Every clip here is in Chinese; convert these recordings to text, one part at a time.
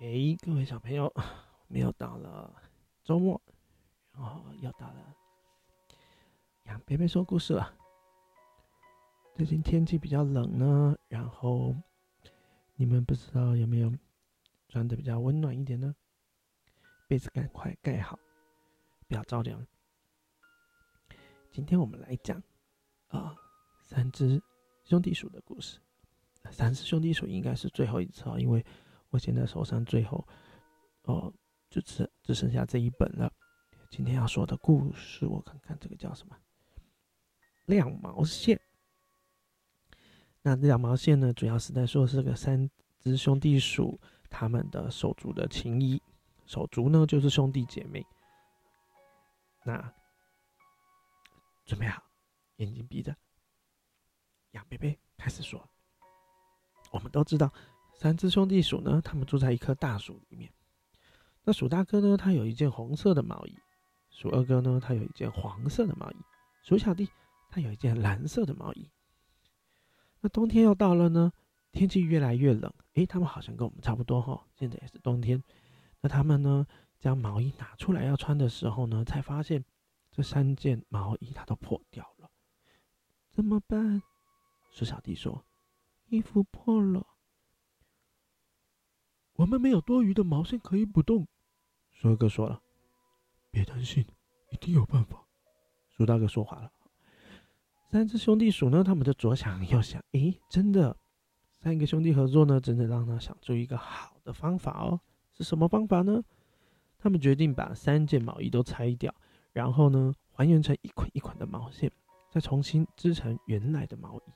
嘿，各位小朋友，我们又到了周末，然后又到了杨贝贝说故事了。最近天气比较冷呢，然后你们不知道有没有穿的比较温暖一点呢？被子赶快盖好，不要着凉。今天我们来讲啊，三只兄弟鼠的故事。三只兄弟鼠应该是最后一次啊，因为。我现在手上最后，哦，就只只剩下这一本了。今天要说的故事，我看看这个叫什么？亮毛线。那两毛线呢，主要是在说是个三只兄弟鼠他们的手足的情谊。手足呢，就是兄弟姐妹。那准备好，眼睛闭着，杨贝贝开始说。我们都知道。三只兄弟鼠呢，他们住在一棵大树里面。那鼠大哥呢，他有一件红色的毛衣；鼠二哥呢，他有一件黄色的毛衣；鼠小弟他有一件蓝色的毛衣。那冬天要到了呢，天气越来越冷。诶，他们好像跟我们差不多哈，现在也是冬天。那他们呢，将毛衣拿出来要穿的时候呢，才发现这三件毛衣它都破掉了。怎么办？鼠小弟说：“衣服破了。”我们没有多余的毛线可以补洞，鼠哥说了。别担心，一定有办法。鼠大哥说话了。三只兄弟鼠呢，他们就左想右想，诶，真的，三个兄弟合作呢，真的让他想出一个好的方法哦。是什么方法呢？他们决定把三件毛衣都拆掉，然后呢，还原成一捆一捆的毛线，再重新织成原来的毛衣。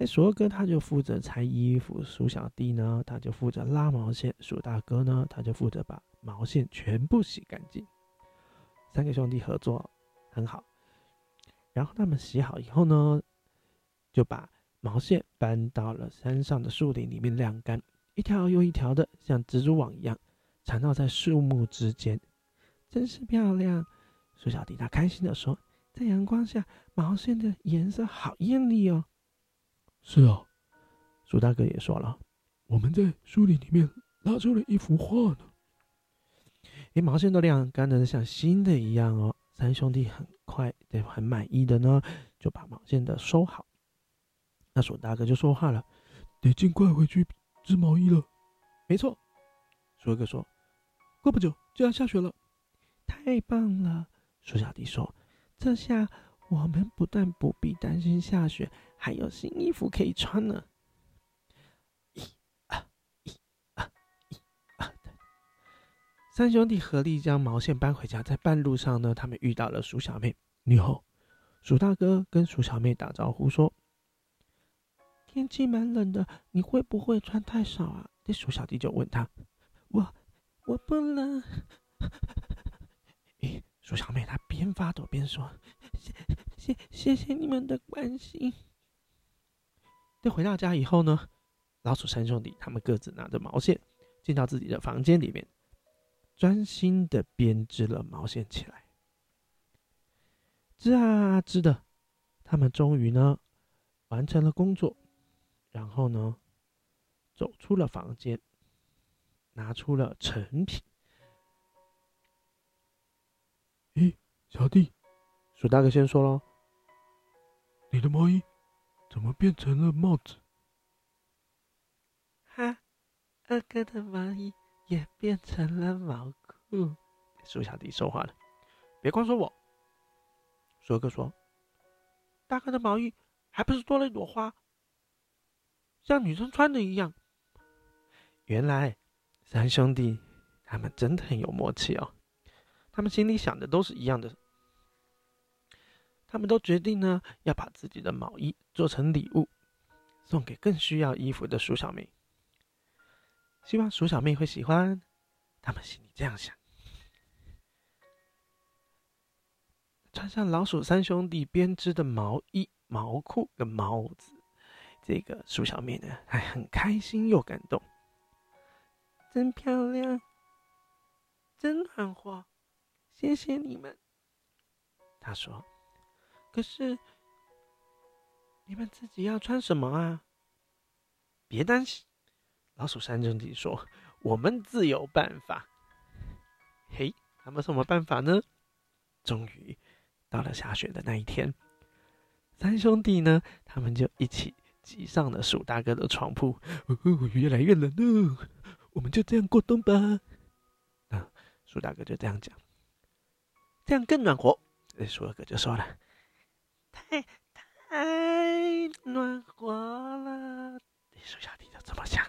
哎，鼠二哥他就负责拆衣服，鼠小弟呢，他就负责拉毛线，鼠大哥呢，他就负责把毛线全部洗干净。三个兄弟合作很好，然后他们洗好以后呢，就把毛线搬到了山上的树林里面晾干，一条又一条的，像蜘蛛网一样缠绕在树木之间，真是漂亮。鼠小弟他开心的说：“在阳光下，毛线的颜色好艳丽哦。”是啊，鼠大哥也说了，我们在树林里面拉出了一幅画呢。哎，毛线都晾干的像新的一样哦。三兄弟很快的很满意的呢，就把毛线的收好。那鼠大哥就说话了，得尽快回去织毛衣了。没错，鼠哥说，过不久就要下雪了。太棒了，鼠小弟说，这下我们不但不必担心下雪。还有新衣服可以穿呢！一啊一啊一啊的，三兄弟合力将毛线搬回家。在半路上呢，他们遇到了鼠小妹。你好，鼠大哥跟鼠小妹打招呼说：“天气蛮冷的，你会不会穿太少啊？”这鼠小弟就问他：“我我不冷。”咦，鼠小妹她边发抖边说：“谢谢谢谢你们的关心。”等回到家以后呢，老鼠三兄弟他们各自拿着毛线，进到自己的房间里面，专心的编织了毛线起来。织啊织的，他们终于呢完成了工作，然后呢走出了房间，拿出了成品。咦，小弟，鼠大哥先说喽，你的毛衣。怎么变成了帽子？哈，二哥的毛衣也变成了毛裤。树小弟说话了，别光说我。鼠哥说：“大哥的毛衣还不是多了一朵花，像女生穿的一样。”原来三兄弟他们真的很有默契哦，他们心里想的都是一样的。他们都决定呢，要把自己的毛衣做成礼物，送给更需要衣服的鼠小妹。希望鼠小妹会喜欢。他们心里这样想。穿上老鼠三兄弟编织的毛衣、毛裤跟帽子，这个鼠小妹呢，还很开心又感动。真漂亮，真暖和，谢谢你们。她说。可是，你们自己要穿什么啊？别担心，老鼠三兄弟说：“我们自有办法。嘿，他们什么办法呢？终于到了下雪的那一天，三兄弟呢，他们就一起挤上了鼠大哥的床铺。哦，越来越冷了，我们就这样过冬吧。啊，鼠大哥就这样讲，这样更暖和。鼠二哥就说了，太太暖和了。鼠小弟就这么想，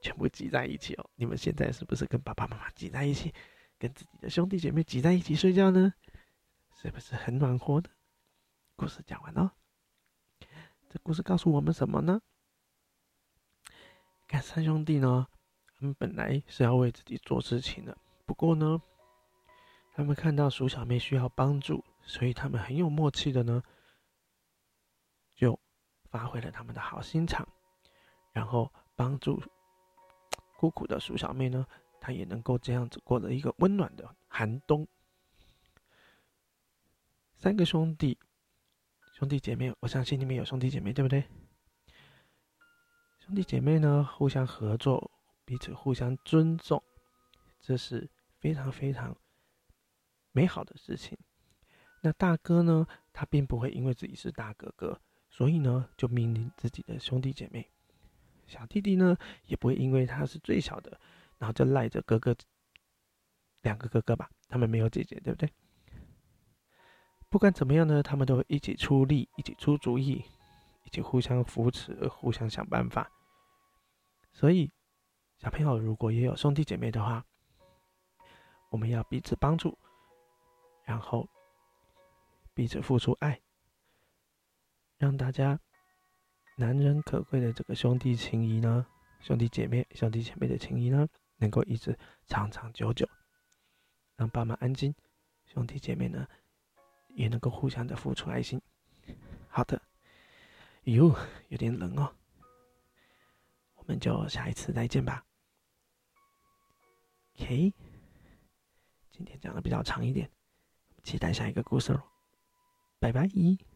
全部挤在一起哦。你们现在是不是跟爸爸妈妈挤在一起？跟自己的兄弟姐妹挤在一起睡觉呢，是不是很暖和的？故事讲完了，这故事告诉我们什么呢？看三兄弟呢，他们本来是要为自己做事情的，不过呢，他们看到鼠小妹需要帮助，所以他们很有默契的呢，就发挥了他们的好心肠，然后帮助孤苦的鼠小妹呢。她也能够这样子过了一个温暖的寒冬。三个兄弟，兄弟姐妹，我相信你们有兄弟姐妹，对不对？兄弟姐妹呢，互相合作，彼此互相尊重，这是非常非常美好的事情。那大哥呢，他并不会因为自己是大哥哥，所以呢，就命令自己的兄弟姐妹。小弟弟呢，也不会因为他是最小的。然后就赖着哥哥，两个哥哥吧，他们没有姐姐，对不对？不管怎么样呢，他们都会一起出力，一起出主意，一起互相扶持，互相想办法。所以，小朋友如果也有兄弟姐妹的话，我们要彼此帮助，然后彼此付出爱，让大家难能可贵的这个兄弟情谊呢，兄弟姐妹、兄弟姐妹的情谊呢。能够一直长长久久，让爸妈安心，兄弟姐妹呢也能够互相的付出爱心。好的，哟，有点冷哦，我们就下一次再见吧。OK，今天讲的比较长一点，期待下一个故事喽，拜拜。